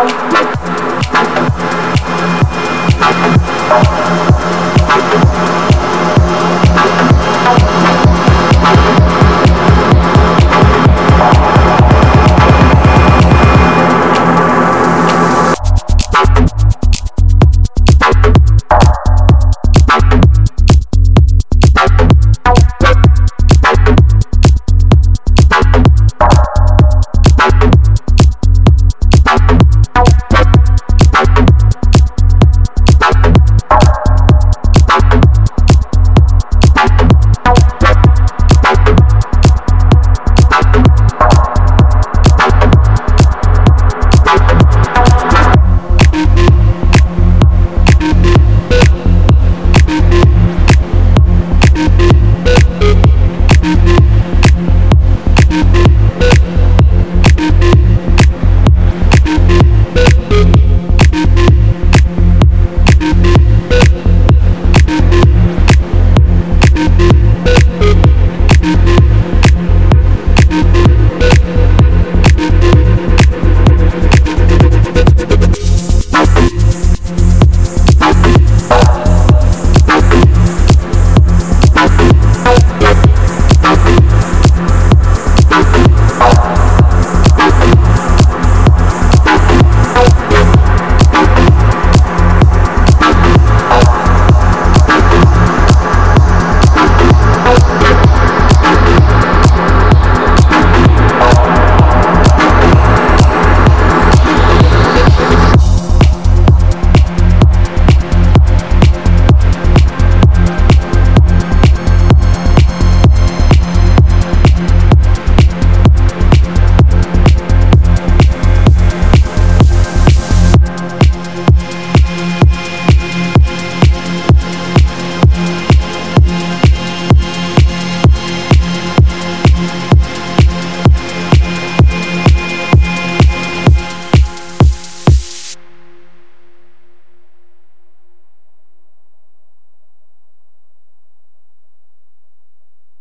out.